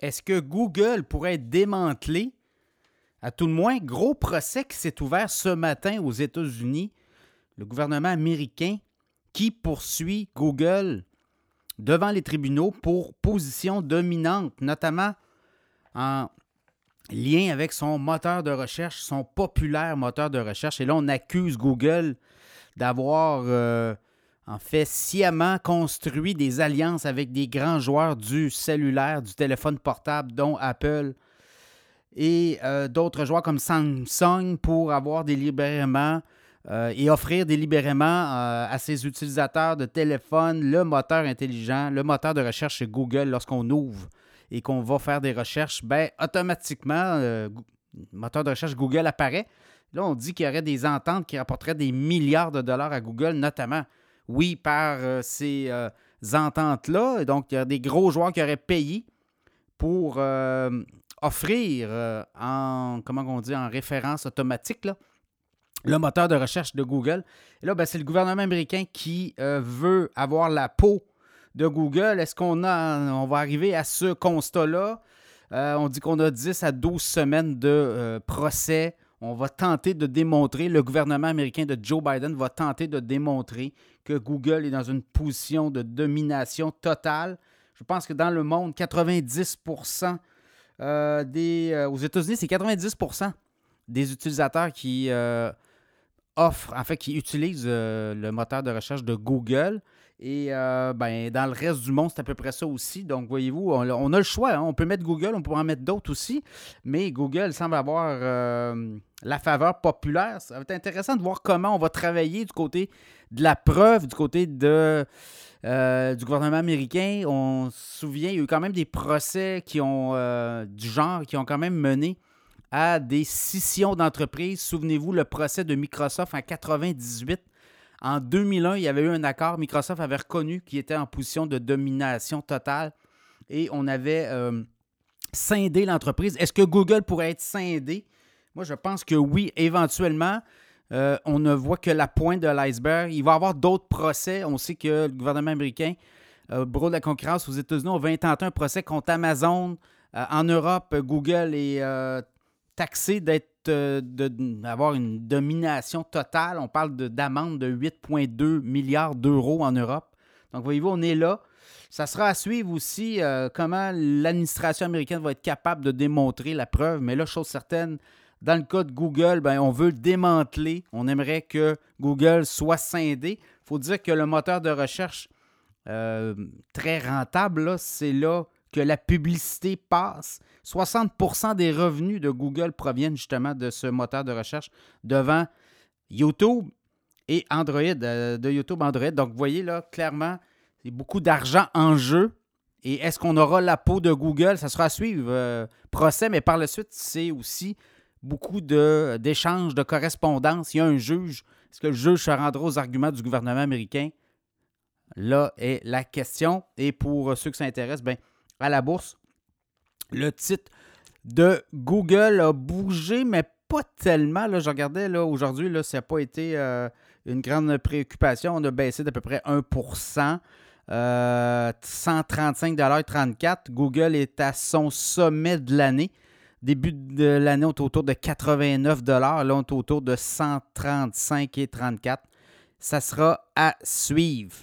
Est-ce que Google pourrait être démantelé? À tout le moins, gros procès qui s'est ouvert ce matin aux États-Unis. Le gouvernement américain qui poursuit Google devant les tribunaux pour position dominante, notamment en lien avec son moteur de recherche, son populaire moteur de recherche? Et là, on accuse Google d'avoir, euh, en fait, sciemment construit des alliances avec des grands joueurs du cellulaire, du téléphone portable, dont Apple et euh, d'autres joueurs comme Samsung pour avoir délibérément euh, et offrir délibérément à ses utilisateurs de téléphone le moteur intelligent, le moteur de recherche Google lorsqu'on ouvre et qu'on va faire des recherches, ben, automatiquement, le moteur de recherche Google apparaît. Là, on dit qu'il y aurait des ententes qui rapporteraient des milliards de dollars à Google, notamment, oui, par euh, ces euh, ententes-là. Donc, il y a des gros joueurs qui auraient payé pour euh, offrir en, comment on dit, en référence automatique, le moteur de recherche de Google. Et là, ben, c'est le gouvernement américain qui veut avoir la peau de Google. Est-ce qu'on a, on va arriver à ce constat-là? on dit qu'on a 10 à 12 semaines de procès on va tenter de démontrer, le gouvernement américain de Joe Biden va tenter de démontrer que Google est dans une position de domination totale. Je pense que dans le monde, 90% euh, des. Euh, aux États-Unis, c'est 90% des utilisateurs qui euh, offrent, en fait, qui utilisent le moteur de recherche de Google. Et ben, dans le reste du monde, c'est à peu près ça aussi. Donc, voyez-vous, on, a le choix. Hein. On peut mettre Google, on pourrait en mettre d'autres aussi. Mais Google semble avoir la faveur populaire. Ça va être intéressant de voir comment on va travailler du côté de la preuve, du côté de, euh, du gouvernement américain. On se souvient, il y a eu quand même des procès qui ont, euh, du genre qui ont quand même mené à des scissions d'entreprises. Souvenez-vous, le procès de Microsoft en 98. En 2001, il y avait eu un accord. Microsoft avait reconnu qu'il était en position de domination totale et on avait euh, scindé l'entreprise. Est-ce que Google pourrait être scindé? Moi, je pense que oui, éventuellement. Euh, on ne voit que la pointe de l'iceberg. Il va y avoir d'autres procès. On sait que le gouvernement américain, euh, Bureau de la concurrence aux États-Unis, on va intenter un procès contre Amazon. Euh, en Europe, Google est taxé d'être d'avoir une domination totale. On parle d'amende de, de 8,2 milliards d'euros en Europe. Donc, voyez-vous, on est là. Ça sera à suivre aussi comment l'administration américaine va être capable de démontrer la preuve. Mais là, chose certaine, dans le cas de Google, ben, on veut le démanteler. On aimerait que Google soit scindé. Il faut dire que le moteur de recherche euh, très rentable, c'est là que la publicité passe. 60% des revenus de Google proviennent justement de ce moteur de recherche devant YouTube et Android, euh, de YouTube Android. Donc, vous voyez là, clairement, c'est beaucoup d'argent en jeu. Et est-ce qu'on aura la peau de Google? Ça sera à suivre. Euh, procès, mais par la suite, c'est aussi beaucoup d'échanges, de, correspondance. Il y a un juge. Est-ce que le juge se rendra aux arguments du gouvernement américain? Là est la question. Et pour ceux qui s'intéressent, ben, à la bourse, le titre de Google a bougé, mais pas tellement. Je regardais aujourd'hui, là, ça n'a pas été euh, une grande préoccupation. On a baissé d'à peu près 1% euh, 135,34 Google est à son sommet de l'année. Début de l'année, on est autour de 89 Là, on est autour de 135 et 34 Ça sera à suivre.